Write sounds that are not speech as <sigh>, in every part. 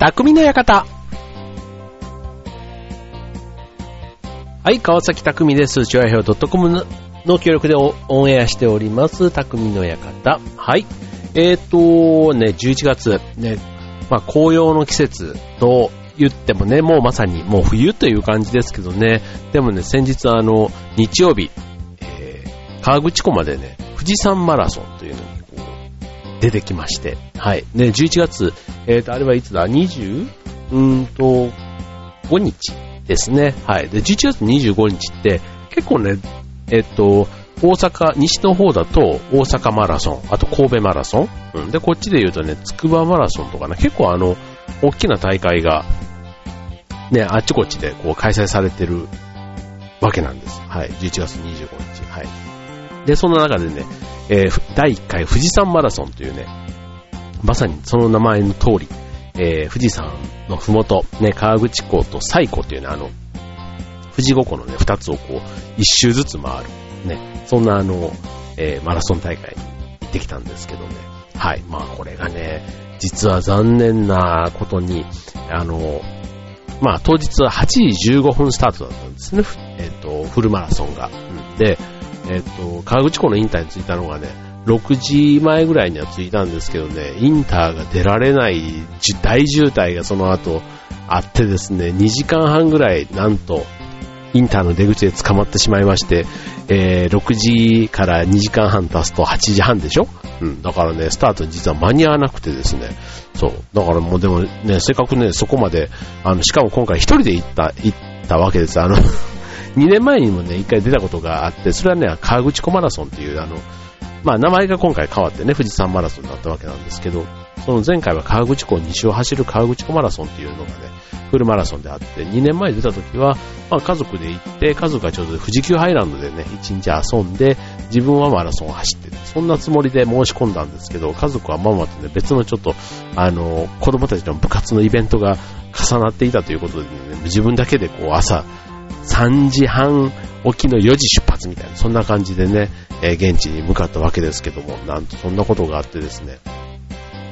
匠の館。はい、川崎匠です。チュアヘオ .com のの協力でオオンエアしております、匠の館。はい。えっ、と、ね、11月、ね、まあ、紅葉の季節と言ってもね、もうまさにもう冬という感じですけどね、でもね、先日あの、日曜日、えー、河口湖までね、富士山マラソン出てきまして、はい。ね、11月、えっ、と、あれはいつだ ?20? うーんと、5日ですね。はい。で、11月25日って、結構ね、えっと、大阪、西の方だと大阪マラソン、あと神戸マラソン。うん。で、こっちで言うとね、筑波マラソンとかね、結構あの、大きな大会が、ね、あっちこっちでこう開催されてるわけなんです。はい。11月25日。はい。で、その中でね、えー第1回富士山マラソンというね、まさにその名前の通り、えー富士山のふもと、ね、河口湖と西湖というね、あの、富士五湖のね、二つをこう、一周ずつ回る、ね、そんなあの、えーマラソン大会に行ってきたんですけどね。はい。まあこれがね、実は残念なことに、あの、まあ当日は8時15分スタートだったんですね。えっ、と、フルマラソンが。うんで、えっ、と、河口湖のインターに着いたのがね、6時前ぐらいには着いたんですけどね、インターが出られない大渋滞がその後あってですね、2時間半ぐらいなんとインターの出口で捕まってしまいまして、えー6時から2時間半経つと8時半でしょ？うん。だからね、スタート実は間に合わなくてですね。そう。だからもうでもね、せっかくね、そこまで、あの、しかも今回一人で行った、行ったわけです。あの、2年前にもね、一回出たことがあって、それはね、河口湖マラソンっていう、あの、まあ名前が今回変わってね、富士山マラソンになったわけなんですけど、その前回は河口湖西を走る河口湖マラソンっていうのがね、フルマラソンであって、2年前出た時は、まあ家族で行って、家族がちょうど富士急ハイランドでね、1日遊んで、自分はマラソンを走って。そんなつもりで申し込んだんですけど、家族はママとね、別のちょっと、あの、子供たちの部活のイベントが重なっていたということでね、自分だけでこう朝、3時半起きの4時出発みたいな、そんな感じでね、えー現地に向かったわけですけども、なんとそんなことがあってですね、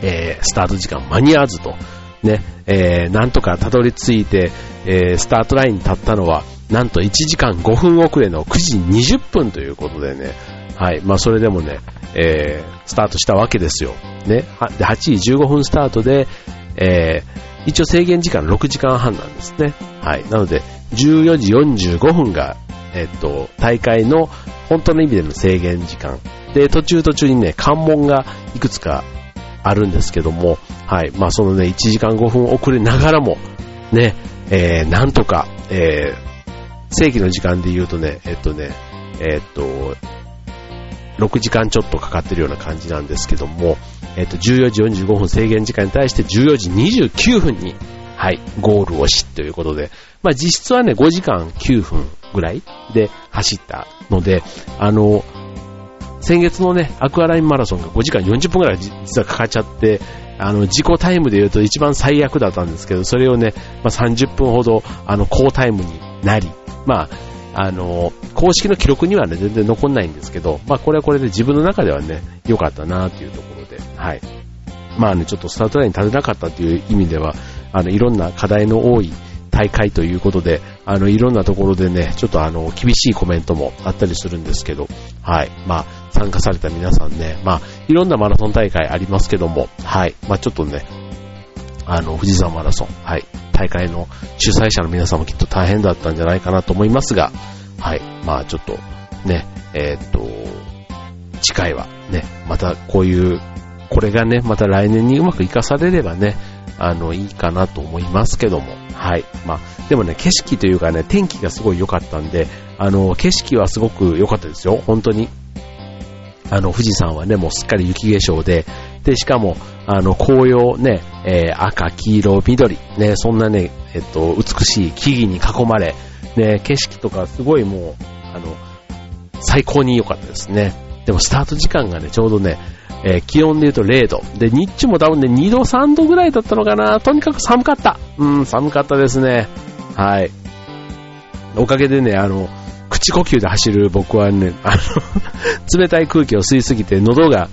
えースタート時間間に合わずと、ね、えーなんとかたどり着いて、えスタートラインに立ったのは、なんと1時間5分遅れの9時20分ということでね、はい、まあそれでもね、えスタートしたわけですよ。ね、8時15分スタートで、え一応制限時間6時間半なんですね。はい。なので、14時45分が、えっと、大会の本当の意味での制限時間。で、途中途中にね、関門がいくつかあるんですけども、はい。まあ、そのね、1時間5分遅れながらも、ね、えー、なんとか、えー、正規の時間で言うとね、えっとね、えっと、6時間ちょっとかかってるような感じなんですけども、えっと、14時45分制限時間に対して14時29分に、はい、ゴールをしということで、まあ実質はね、5時間9分ぐらいで走ったので、あの、先月のね、アクアラインマラソンが5時間40分ぐらい実はかかっちゃって、あの、自己タイムで言うと一番最悪だったんですけど、それをね、まあ30分ほど、あの、高タイムになり、まあ、あの、公式の記録にはね、全然残んないんですけど、まあこれはこれで自分の中ではね、良かったなっていうところで、はい。まあね、ちょっとスタートラインに立てなかったっていう意味では、あの、いろんな課題の多い大会ということで、あの、いろんなところでね、ちょっとあの、厳しいコメントもあったりするんですけど、はい。まあ、参加された皆さんね、まあ、いろんなマラソン大会ありますけども、はい。まあ、ちょっとね、あの、富士山マラソン、はい。大会の主催者の皆さんもきっと大変だったんじゃないかなと思いますが、はい。まあ、ちょっと、ね、えーっと、次回はね、またこういう、これがね、また来年にうまく活かされればね、あの、いいかなと思いますけども、はい。まあ、でもね、景色というかね、天気がすごい良かったんで、あの、景色はすごく良かったですよ、本当に。あの、富士山はね、もうすっかり雪化粧で、で、しかも、あの、紅葉ね、えー赤、黄色、緑、ね、そんなね、えっと、美しい木々に囲まれ、ね、景色とかすごいもう、あの、最高に良かったですね。でもスタート時間がね、ちょうどね、えー気温で言うと0度。で、日中も多分ね、2度、3度ぐらいだったのかな。とにかく寒かった。うん、寒かったですね。はい。おかげでね、あの、口呼吸で走る僕はね、あの、<laughs> 冷たい空気を吸いすぎて喉が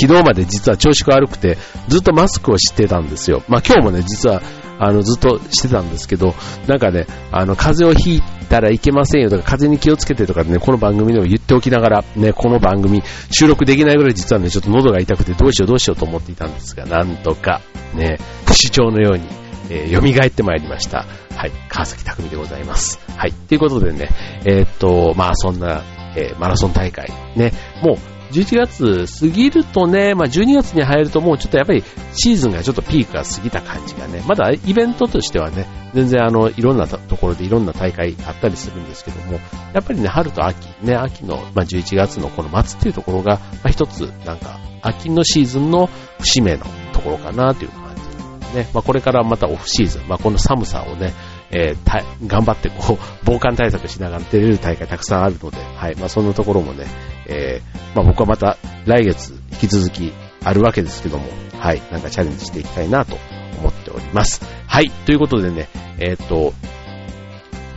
昨日まで実は調子が悪くて、ずっとマスクをしてたんですよ。まあ今日もね、実は、あの、ずっとしてたんですけど、なんかね、あの、風邪をひいたらいけませんよとか、風に気をつけてとかね、この番組でも言っておきながら、ね、この番組、収録できないぐらい実はね、ちょっと喉が痛くてどうしようどうしようと思っていたんですが、なんとか、ね、不死鳥のように、えー、蘇ってまいりました。はい、川崎匠でございます。はい、ということでね、えー、っと、まあそんな、えー、マラソン大会、ね、もう11月過ぎるとね、まあ、12月に入るともうちょっとやっぱりシーズンがちょっとピークが過ぎた感じがね、まだイベントとしてはね、全然あの、いろんなところでいろんな大会あったりするんですけども、やっぱりね、春と秋、ね、秋の、まあ、11月のこの末っていうところが、まあ、一つ、なんか、秋のシーズンの節目のところかなという感じですね。まあ、これからまたオフシーズン、まあ、この寒さをね、えー、頑張ってこう、防寒対策しながら出れる大会たくさんあるので、はい、まあそんなところもね、えー、まあ僕はまた来月引き続きあるわけですけども、はい、なんかチャレンジしていきたいなと思っております。はい、ということでね、えー、っと、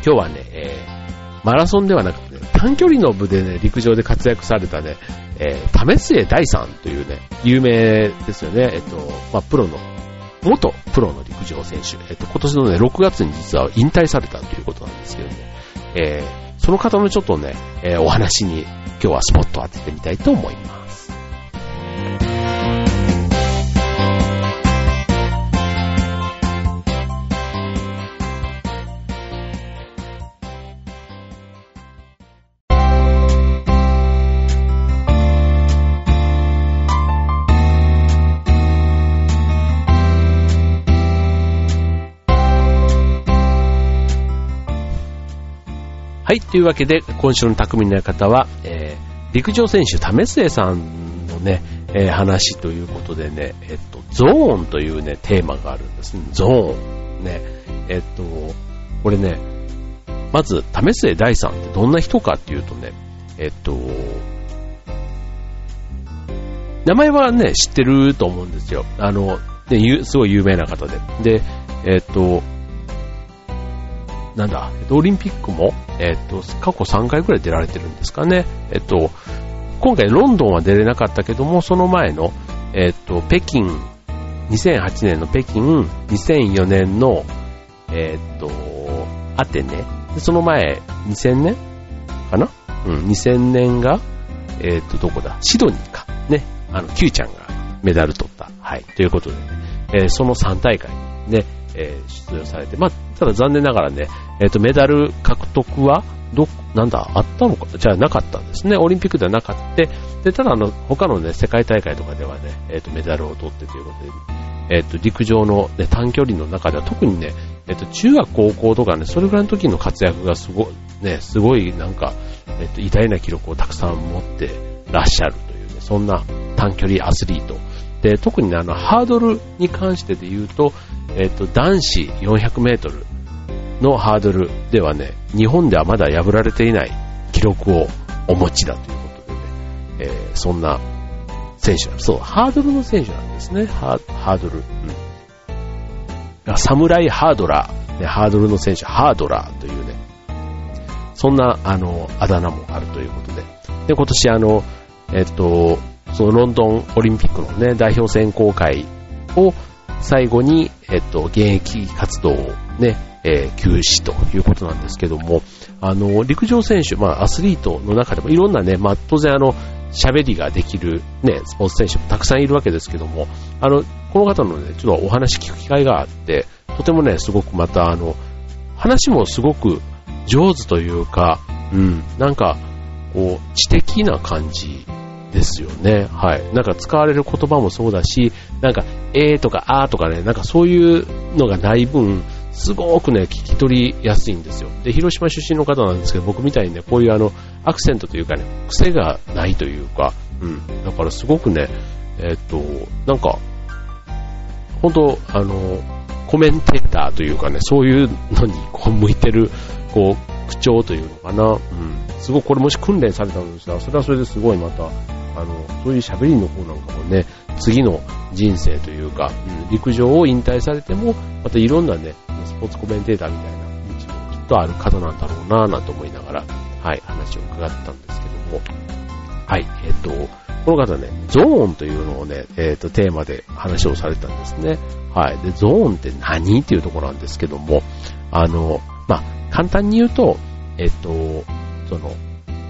今日はね、えー、マラソンではなくて、ね、短距離の部でね、陸上で活躍されたね、えー、為末大さんというね、有名ですよね、えっと、まあプロの元プロの陸上選手、えっと、今年のね、6月に実は引退されたということなんですけどね、えー、その方のちょっとね、えー、お話に今日はスポットを当ててみたいと思います。はい、というわけで、今週の匠の方は、えー、陸上選手、為末さんのね、えー、話ということでね、えっと、ゾーンというね、テーマがあるんですね。ゾーン。ね。えっと、これね、まず、為末大さんってどんな人かっていうとね、えっと、名前はね、知ってると思うんですよ。あの、ね、すごい有名な方で。で、えっと、なんだ、オリンピックも、えっと、過去3回くらい出られてるんですかね。えっと、今回ロンドンは出れなかったけども、その前の、えっと、北京、2008年の北京、2004年の、えっと、アテネ、でその前、2000年？かな？うん、2000年が、えっと、どこだ？シドニーか。ね。あの、Q ちゃんがメダル取った。はい。ということでね、えー、その3大会ね、えー、出場されて、まあ、ただ残念ながらね、えっ、ー、と、メダル獲得は、ど、なんだ、あったのか、じゃなかったんですね。オリンピックではなかった。で、ただあの、他のね、世界大会とかではね、えっ、ー、と、メダルを取ってということで、えっ、ー、と、陸上の、ね、短距離の中では特にね、えっ、と、中学高校とかね、それぐらいの時の活躍がすごい、ね、すごいなんか、えっ、と、偉大な記録をたくさん持ってらっしゃるというね、そんな短距離アスリート。で、特に、あの、ハードルに関してで言うと、えっ、と、男子400メートルのハードルではね、日本ではまだ破られていない記録をお持ちだということでね、えー、そんな選手そう、ハードルの選手なんですね、ハードル。うん。サムライハードラー、ね、ハードルの選手、ハードラーというね、そんな、あの、あだ名もあるということで、で、今年あの、えっと、そのロンドンオリンピックのね、代表選考会を最後に、えっと、現役活動をね、えー、休止ということなんですけども、あの、陸上選手、まあ、アスリートの中でもいろんなね、まあ、当然あの、喋りができるね、スポーツ選手もたくさんいるわけですけども、あの、この方のね、ちょっとお話聞く機会があって、とてもね、すごくまたあの、話もすごく上手というか、うん、なんか、こう、知的な感じですよね。はい。なんか使われる言葉もそうだし、なんか、えーとかあーとかね、なんかそういうのがない分、すごくね、聞き取りやすいんですよ。で、広島出身の方なんですけど、僕みたいにね、こういうあの、アクセントというかね、癖がないというか、うん。だからすごくね、えー、っと、なんか、本当あの、コメンテーターというかね、そういうのにこう向いてる、こう、口調というのかな。うん。すごくこれもし訓練されたのですが、それはそれですごいまた、あの、そういう喋りの方なんかもね、次の人生というか、うん、陸上を引退されても、またいろんなね、スポーツコメンテーターみたいな道もきっとある方なんだろうなぁなんて思いながら、はい、話を伺ったんですけども、はい、えっ、ー、と、この方ね、ゾーンというのをね、えっ、ー、と、テーマで話をされたんですね。はい。で、ゾーンって何？っていうところなんですけども、あの、まあ、簡単に言うと、えっ、ー、と、その、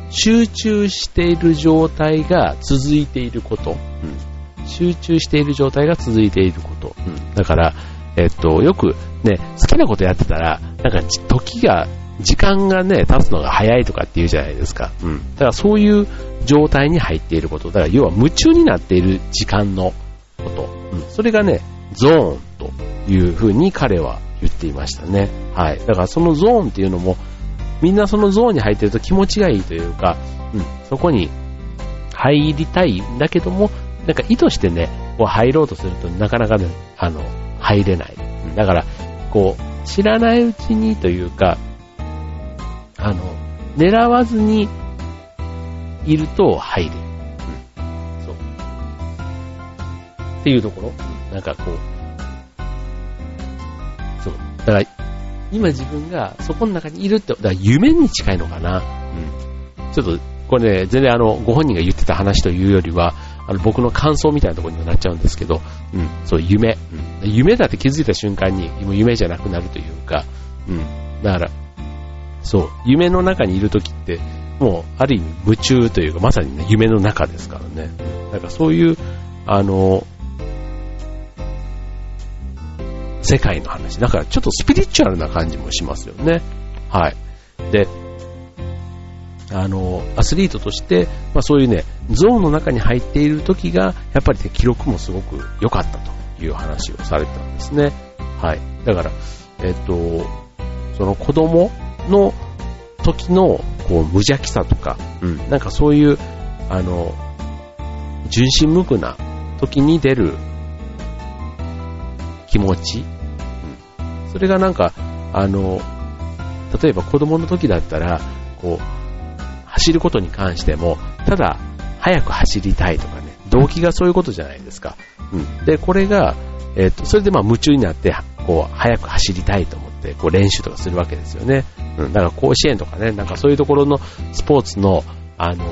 集中している状態が続いていること。うん。集中している状態が続いていること。うん。だから、えっと、よくね、好きなことやってたら、なんか時が、時間がね、経つのが早いとかって言うじゃないですか。うん。だからそういう状態に入っていること。だから要は夢中になっている時間のこと。うん。それがね、ゾーンというふうに彼は言っていましたね。はい。だからそのゾーンっていうのも、みんなそのゾーンに入ってると気持ちがいいというか、うん、そこに入りたいんだけども、なんか意図してね、こう入ろうとするとなかなかね、あの、入れない。だから、こう、知らないうちにというか、あの、狙わずにいると入れる。うん。そう。っていうところなんかこう、そう。だから、今自分がそこの中にいるって、だから夢に近いのかな。うん。ちょっと、これね、全然あの、ご本人が言ってた話というよりは、あの、僕の感想みたいなところにもなっちゃうんですけど、うん、そう、夢。うん、夢だって気づいた瞬間に、もう夢じゃなくなるというか、うん。だから、そう、夢の中にいるときって、もう、ある意味夢中というか、まさにね、夢の中ですからね。だからそういう、あの、世界の話。だからちょっとスピリチュアルな感じもしますよね。はい。で、あの、アスリートとして、まあそういうね、ゾーンの中に入っている時が、やっぱりね、記録もすごく良かったという話をされたんですね。はい。だから、えっと、その子供の時の、こう、無邪気さとか、うん、なんかそういう、あの、純真無垢な時に出る気持ち、うん、それがなんか、あの、例えば子供の時だったら、こう、走ることに関しても、ただ、早く走りたいとかね、動機がそういうことじゃないですか。うん。で、これが、えっ、と、それでまあ夢中になって、こう、早く走りたいと思って、こう練習とかするわけですよね。うん。だから甲子園とかね、なんかそういうところのスポーツの、あの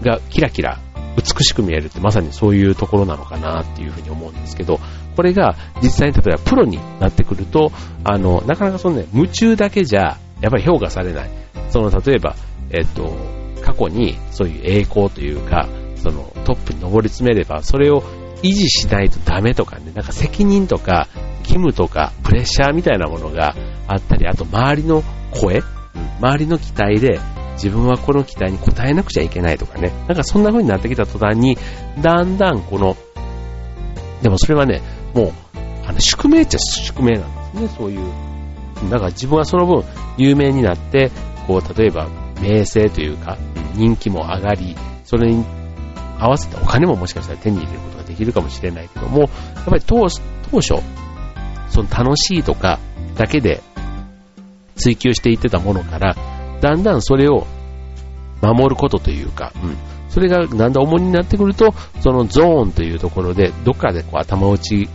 ー、がキラキラ美しく見えるってまさにそういうところなのかなっていうふうに思うんですけど、これが実際に例えばプロになってくると、あの、なかなかそのね、夢中だけじゃ、やっぱり評価されない。その、例えば、えっと、過去にそういう栄光というか、そのトップに上り詰めれば、それを維持しないとダメとかね、なんか責任とか義務とかプレッシャーみたいなものがあったり、あと周りの声、周りの期待で自分はこの期待に応えなくちゃいけないとかね、なんかそんな風になってきた途端に、だんだんこの、でもそれはね、もう、あの宿命っちゃ宿命なんですね、そういう。だから自分はその分有名になって、こう、例えば名声というか、人気も上がり、それに合わせたお金ももしかしたら手に入れることができるかもしれないけども、やっぱり当初、その楽しいとかだけで追求していってたものから、だんだんそれを守ることというか、うん、それがだんだん重荷になってくると、そのゾーンというところで、どっかでこう頭打ち、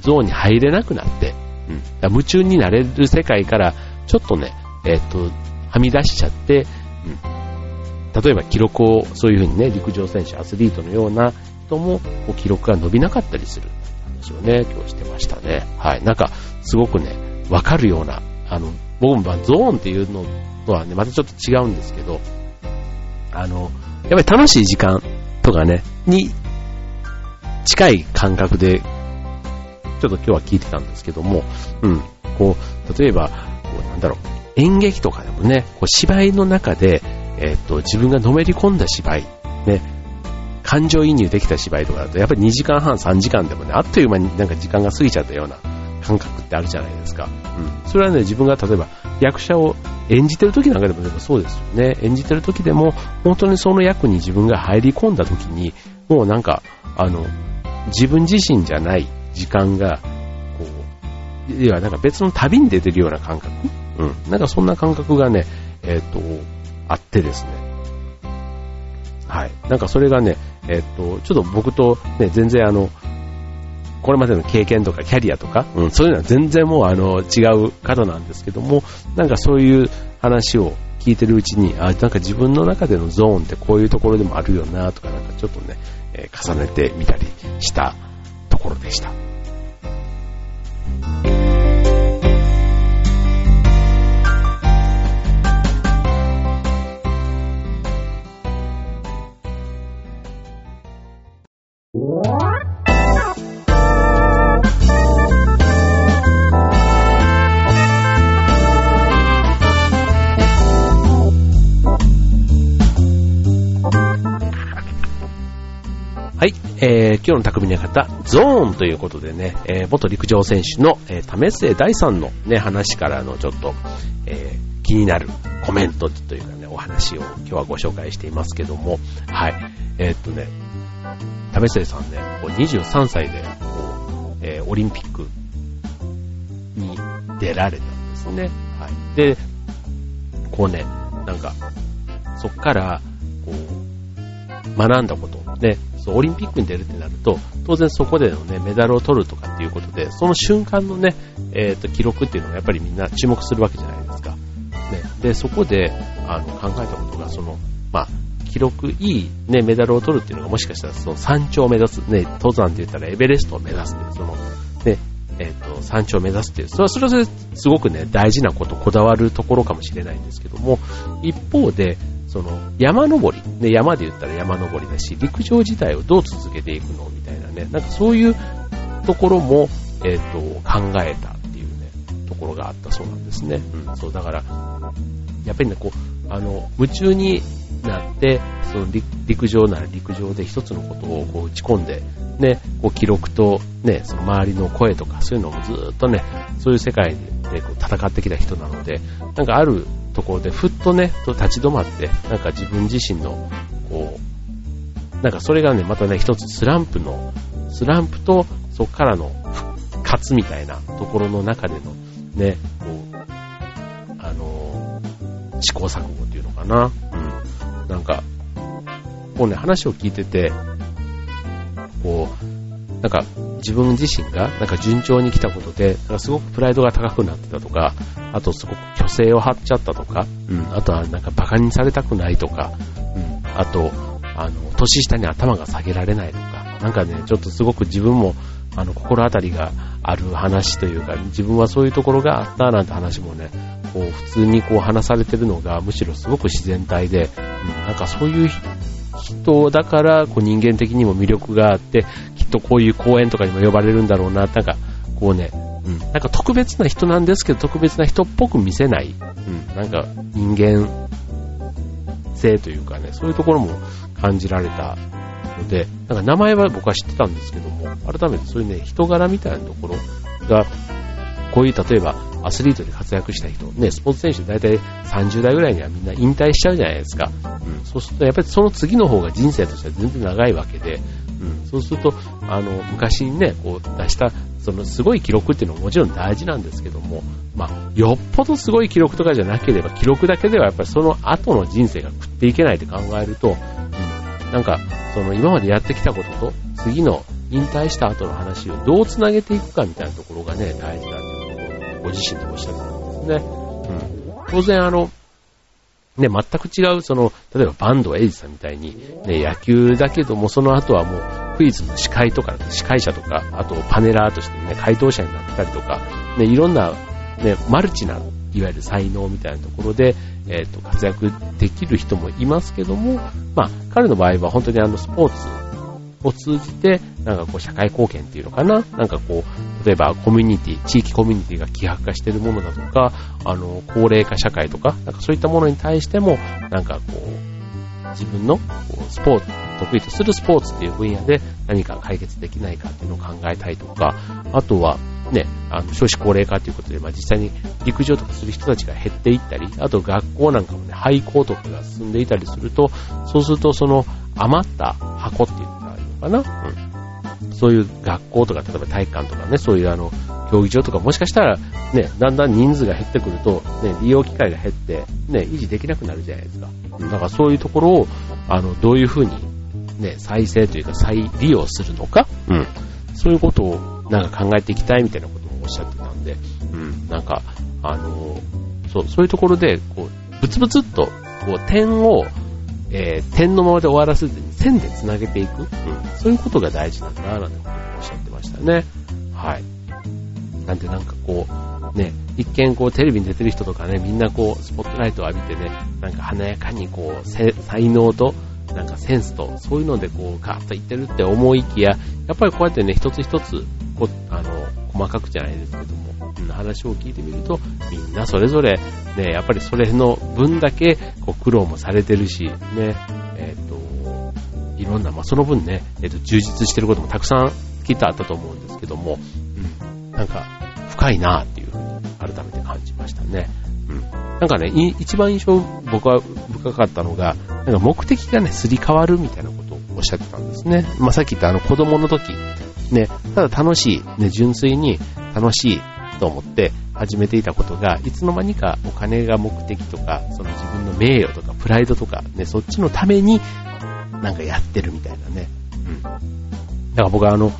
ゾーンに入れなくなって、うん、夢中になれる世界から、ちょっとね、えっ、と、はみ出しちゃって、うん、例えば記録を、そういうふうにね、陸上選手、アスリートのような人も、記録が伸びなかったりする話をね、今日してましたね。はい。なんか、すごくね、わかるような、あの、僕もゾーンっていうのとはね、またちょっと違うんですけど、あの、やっぱり楽しい時間とかね、に近い感覚で、ちょっと今日は聞いてたんですけども、うん、こう、例えば、こうなんだろう、演劇とかでもね、こう芝居の中で、えっ、と、自分がのめり込んだ芝居、ね、感情移入できた芝居とかだと、やっぱり2時間半、3時間でもね、あっという間になんか時間が過ぎちゃったような感覚ってあるじゃないですか。うん。それはね、自分が例えば役者を演じてる時なんかでもでもそうですよね。演じてる時でも、本当にその役に自分が入り込んだ時に、もうなんか、あの、自分自身じゃない時間が、こう、いや、なんか別の旅に出てるような感覚うん。なんかそんな感覚がね、えっ、ー、と、あってですね。はい。なんかそれがね、えっ、ー、と、ちょっと僕とね、全然あの、これまでの経験とかキャリアとか、うん、そういうのは全然もうあの、違う方なんですけども、なんかそういう話を聞いてるうちに、あ、なんか自分の中でのゾーンってこういうところでもあるよなとか、なんかちょっとね、えー、重ねてみたりしたところでした。はいえー、今日の匠の方、ゾーンということでね、えー、元陸上選手の、えー、為末大さんのね、話からのちょっと、えー、気になるコメントというかね、お話を今日はご紹介していますけども、はい。えー、っとね、為末さんね、こう23歳で、こう、えー、オリンピックに出られたんですね。はい。で、こうね、なんか、そっから、こう、学んだこと、ね、そう、オリンピックに出るってなると、当然そこでのね、メダルを取るとかっていうことで、その瞬間のね、えっ、ー、と、記録っていうのがやっぱりみんな注目するわけじゃないですか。ね。で、そこで、あの、考えたことが、その、まあ、記録いいね、メダルを取るっていうのがもしかしたらその山頂を目指す、ね、登山って言ったらエベレストを目指すっていう、その、ね、えっ、ー、と、山頂を目指すっていう、それはそれはすごくね、大事なこと、こだわるところかもしれないんですけども、一方で、その山登り、ね、山で言ったら山登りだし、陸上自体をどう続けていくのみたいなね、なんかそういうところも、えっ、ー、と、考えたっていうね、ところがあったそうなんですね。うん、そう、だから、やっぱりね、こう、あの、夢中になって、その陸上なら陸上で一つのことをこう打ち込んで、ね、こう記録とね、その周りの声とかそういうのもずっとね、そういう世界でこう戦ってきた人なので、なんかあるところでふっとね、と立ち止まって、なんか自分自身の、こう、なんかそれがね、またね、一つスランプの、スランプとそこからの復活みたいなところの中での、ね、こう、あの、試行錯誤っていうのかな。うん。なんか、こうね、話を聞いてて、こう、なんか自分自身がなんか順調に来たことで、なんかすごくプライドが高くなってたとか、あとすごく虚勢を張っちゃったとか、うん、あとはなんか馬鹿にされたくないとか、うん、あと、あの、年下に頭が下げられないとか、なんかね、ちょっとすごく自分も、あの、心当たりがある話というか、自分はそういうところがあったなんて話もね、こう、普通にこう話されてるのが、むしろすごく自然体で、うん、なんかそういう人だから、こう人間的にも魅力があって、きっとこういう公演とかにも呼ばれるんだろうな、なんか、こうね、うん、なんか特別な人なんですけど、特別な人っぽく見せない、うん、なんか人間性というかね、そういうところも感じられたので、なんか名前は僕は知ってたんですけども、改めてそういうね、人柄みたいなところが、こういう例えばアスリートで活躍した人、ね、スポーツ選手大体30代ぐらいにはみんな引退しちゃうじゃないですか。うん、そうするとやっぱりその次の方が人生としては全然長いわけで、うん、そうすると、あの、昔にね、こう出した、そのすごい記録っていうのももちろん大事なんですけども、まあ、よっぽどすごい記録とかじゃなければ、記録だけではやっぱりその後の人生が食っていけないって考えると、うん、なんか、その今までやってきたことと、次の引退した後の話をどう繋げていくかみたいなところがね、大事だっていうことをご自身でおっしゃってたんですね。うん。当然あの、ね、全く違う、その、例えばバンドエイジさんみたいに、ね、野球だけども、その後はもう、クイズの司会とか、司会者とか、あとパネラーとしてね、回答者になったりとか、ね、いろんな、ね、マルチな、いわゆる才能みたいなところで、えっ、ー、と、活躍できる人もいますけども、まあ、彼の場合は本当にあの、スポーツを通じて、なんかこう社会貢献っていうのかな？なんかこう、例えばコミュニティ、地域コミュニティが希薄化しているものだとか、あの、高齢化社会とか、なんかそういったものに対しても、なんかこう、自分のこうスポーツ、得意とするスポーツっていう分野で何か解決できないかっていうのを考えたいとか、あとは、ね、あの少子高齢化ということで、まあ、実際に陸上とかする人たちが減っていったり、あと学校なんかもね、廃校とかが進んでいたりすると、そうするとその余った箱っていうのがあるのかな。うん。そういう学校とか、例えば体育館とかね、そういうあの、競技場とか、もしかしたら、ね、だんだん人数が減ってくると、ね、利用機会が減って、ね、維持できなくなるじゃないですか。だからそういうところを、あの、どういうふうに、ね、再生というか再利用するのか、うん。そういうことを、なんか考えていきたいみたいなことをおっしゃってたんで、うん、なんか、あの、そう、そういうところで、こう、ブツブツっと、こう、点を、えー、点のままで終わらせずに線で繋げていく。うん。そういうことが大事なんだな、なんてことをおっしゃってましたね。はい。なんでなんかこう、ね、一見こうテレビに出てる人とかね、みんなこうスポットライトを浴びてね、なんか華やかにこう、才能と、なんかセンスと、そういうのでこう、ガーッといってるって思いきや、やっぱりこうやってね、一つ一つ、こ、あの、細かくじゃないですけども、うん、話を聞いてみると、みんなそれぞれ、ね、やっぱりそれの分だけ、こう、苦労もされてるし、ね、えっ、ー、と、いろんな、まあ、その分ね、えっ、ー、と、充実してることもたくさんきっとあったと思うんですけども、うん、なんか、深いなっていうふうに改めて感じましたね。うん。なんかね、一番印象僕は深かったのが、なんか目的がね、すり替わるみたいなことをおっしゃってたんですね。まあ、さっき言ったあの子供の時、ね、ただ楽しい、ね、純粋に楽しいと思って始めていたことが、いつの間にかお金が目的とか、その自分の名誉とかプライドとか、ね、そっちのためになんかやってるみたいなね。うん。だから僕はあの、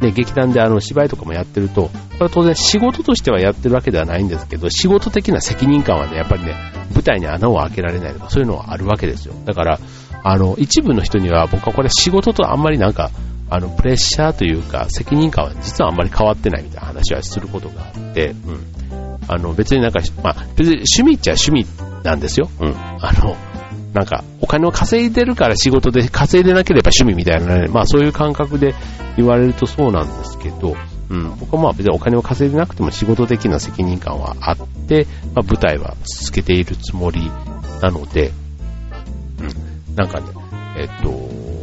ね、劇団であの芝居とかもやってると、これは当然仕事としてはやってるわけではないんですけど、仕事的な責任感はね、やっぱりね、舞台に穴を開けられないとか、そういうのはあるわけですよ。だから、あの、一部の人には僕はこれ仕事とあんまりなんか、あの、プレッシャーというか、責任感は実はあんまり変わってないみたいな話はすることがあって、うん。あの、別になんか、まあ、別に趣味っちゃ趣味なんですよ。うん。あの、なんか、お金を稼いでるから仕事で稼いでなければ趣味みたいなね、まあそういう感覚で言われるとそうなんですけど、うん、僕はまあ別にお金を稼いでなくても仕事的な責任感はあって、まあ舞台は続けているつもりなので、うん、なんかね、えっと、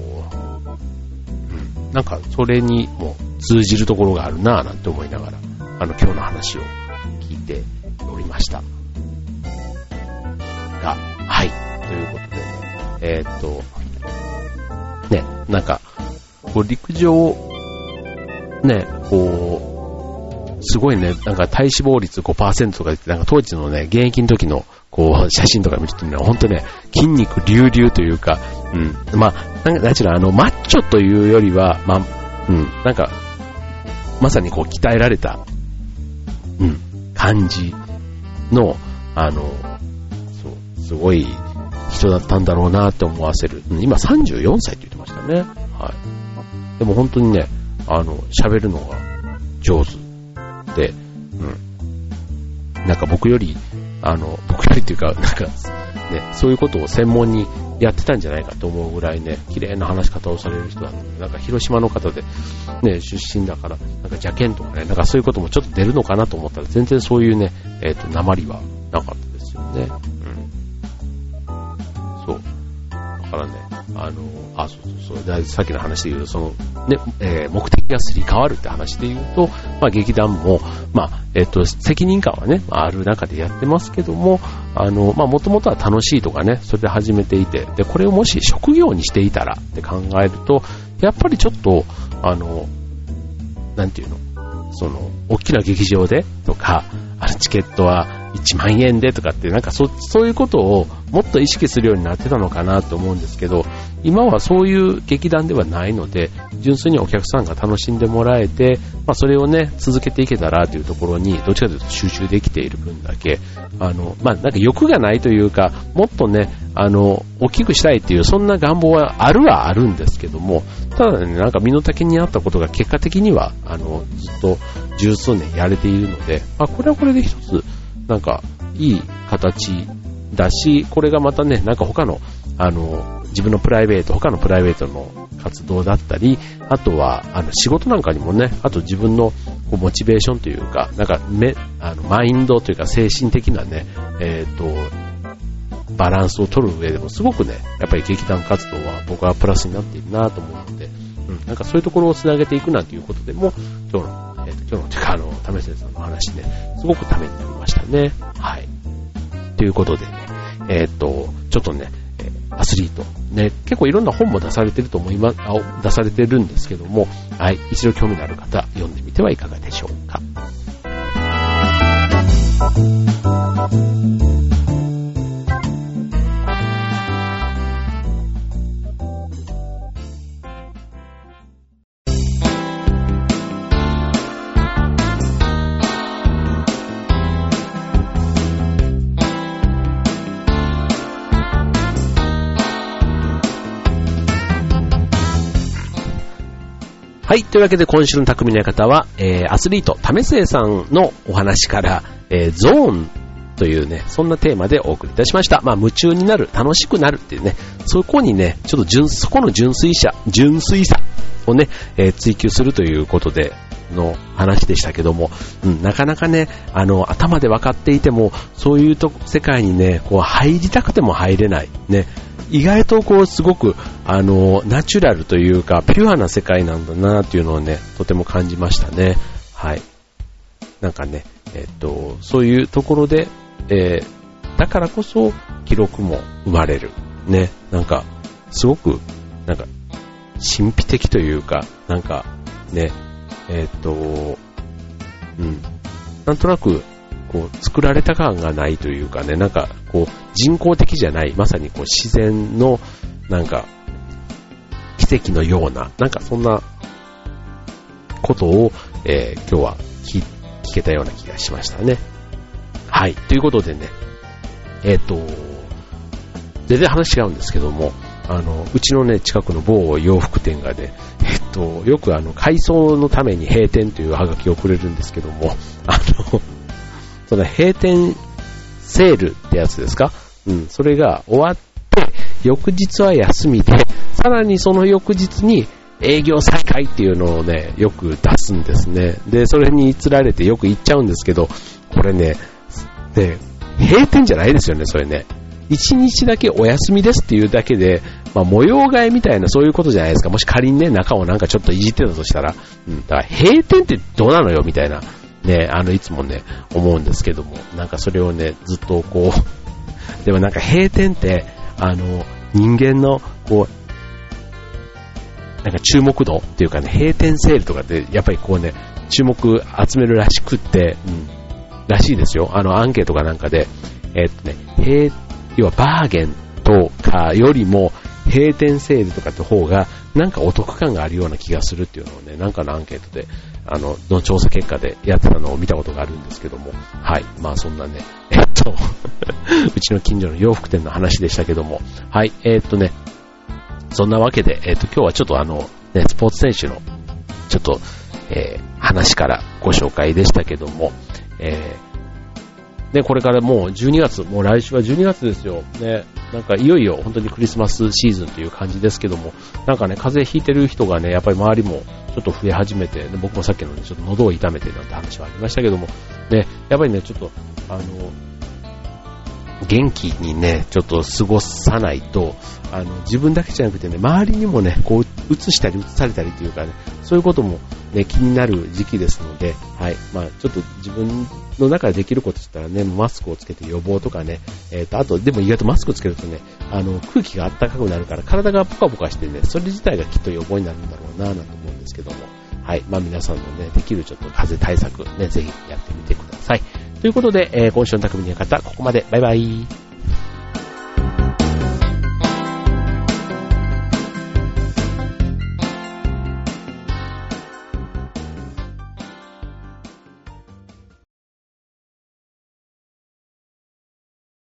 なんかそれにも通じるところがあるなぁなんて思いながら、あの今日の話を聞いておりました。が、はい。ということで、えー、っと、ね、なんか、こう陸上、ね、こう、すごいね、なんか体脂肪率5%とか言って、なんか当時のね、現役の時の、こう、写真とか見るとね、ほんとね、筋肉隆々というか、うん、まあ、なん、なんちゅう、あの、マッチョというよりは、まあ、うん、なんか、まさにこう、鍛えられた、うん、感じの、あの、そう、すごい、人だったんだろうなって思わせる。今34歳って言ってましたね。はい。でも本当にね、あの、喋るのが上手で、うん。なんか僕より、あの、僕よりっていうか、なんか、ね、そういうことを専門にやってたんじゃないかと思うぐらいね、綺麗な話し方をされる人だったなんか広島の方で、ね、出身だから、なんか邪剣とかね、なんかそういうこともちょっと出るのかなと思ったら、全然そういうね、えっ、ー、と、鉛はなかったですよね。うん。そうからね、あの、あ、そうそうそう、さっきの話で言うと、その、ね、えー、目的がすり替わるって話で言うと、まあ劇団も、まあ、えっ、ー、と、責任感はね、ある中でやってますけども、あの、まあもともとは楽しいとかね、それで始めていて、で、これをもし職業にしていたらって考えると、やっぱりちょっと、あの、なんていうの、その、大きな劇場でとか、あのチケットは1万円でとかって、なんかそそういうことをもっと意識するようになってたのかなと思うんですけど、今はそういう劇団ではないので、純粋にお客さんが楽しんでもらえて、まあ、それをね、続けていけたらというところに、どっちかというと集中できている分だけ、あの、まあ、なんか欲がないというか、もっとね、あの、大きくしたいっていう、そんな願望はあるはあるんですけども、ただね、なんか身の丈に合ったことが結果的には、あの、ずっと十数年やれているので、まあ、これはこれで一つ、なんか、いい形だし、これがまたね、なんか他の、あの、自分のプライベート、他のプライベートの活動だったり、あとは、あの、仕事なんかにもね、あと自分のこうモチベーションというか、なんか、め、あの、マインドというか精神的なね、えっ、ー、と、バランスを取る上でもすごくね、やっぱり劇団活動は僕はプラスになっているなと思うので、うん、なんかそういうところをつなげていくなんていうことでも、今日の、今日の、あの、為末さんの話ね、すごくためになりましたね。はい。ということでね、えっ、と、ちょっとね、アスリート、ね、結構いろんな本も出されてると思います、出されてるんですけども、はい、一度興味のある方、読んでみてはいかがでしょうか。はい。というわけで今週の匠の館は、えー、アスリート、為末さんのお話から、えー、ゾーンというね、そんなテーマでお送りいたしました。まあ、夢中になる、楽しくなるっていうね、そこにね、ちょっと純、そこの純粋さ、純粋さをね、えー、追求するということで、の話でしたけども、うん、なかなかね、あの、頭で分かっていても、そういうと世界にね、こう入りたくても入れない。ね、意外とこうすごく、あの、ナチュラルというか、ピュアな世界なんだなっていうのをね、とても感じましたね。はい。なんかね、えっと、そういうところで、えー、だからこそ記録も生まれる。ね、なんか、すごく、なんか、神秘的というか、なんか、ね、えっと、うん、なんとなく、こう、作られた感がないというかね、なんか、こう、人工的じゃない、まさにこう、自然の、なんか、奇跡のような、なんかそんなことを、えー、今日は聞聞けたような気がしましたね。はい。ということでね、えっ、ー、と、全然話違うんですけども、あの、うちのね、近くの某洋服店がね、えっと、よくあの、改装のために閉店というハガキをくれるんですけども、あの、その閉店セールってやつですか？うん、それが終わって、翌日は休みで、さらにその翌日に営業再開っていうのをね、よく出すんですね。で、それに釣られてよく行っちゃうんですけど、これね、で、閉店じゃないですよね、それね。一日だけお休みですっていうだけで、まあ、模様替えみたいなそういうことじゃないですか。もし仮にね、中をなんかちょっといじってたとしたら、うん、だから閉店ってどうなのよみたいな、ね、あの、いつもね、思うんですけども、なんかそれをね、ずっとこう、<laughs> でもなんか閉店って、あの、人間の、こう、なんか注目度っていうかね、閉店セールとかってやっぱりこうね、注目集めるらしくって、うん、らしいですよ。あの、アンケートかなんかで、えー、っとね、閉、要はバーゲンとかよりも、閉店セールとかって方が、なんかお得感があるような気がするっていうのをね、なんかのアンケートで、あの、の調査結果でやってたのを見たことがあるんですけども、はい。まあそんなね、<laughs> えっと <laughs> うちの近所の洋服店の話でしたけども、はい。えー、っとね、そんなわけで、えー、っと今日はちょっとあの、ね、スポーツ選手の、ちょっと、えー、話からご紹介でしたけども、えー、ね、これからもう12月、もう来週は12月ですよ。ね、なんかいよいよ本当にクリスマスシーズンという感じですけども、なんかね、風邪ひいてる人がね、やっぱり周りもちょっと増え始めて、ね、僕もさっきのね、ちょっと喉を痛めてなんて話はありましたけども、ね、やっぱりね、ちょっと、あの、元気にね、ちょっと過ごさないと、あの、自分だけじゃなくてね、周りにもね、こう、移したり移されたりというかね、そういうこともね、気になる時期ですので、はい、まあちょっと自分の中でできることって言ったらね、マスクをつけて予防とかね、えっ、ー、と、あと、でも意外とマスクつけるとね、あの、空気が暖かくなるから体がポカポカしてね、それ自体がきっと予防になるんだろうなぁ、なんて思うんですけども、はい、まあ皆さんのね、できるちょっと風邪対策ね、ぜひやってみてください。ということで、えー、今週の匠の方、ここまで。バイバイ。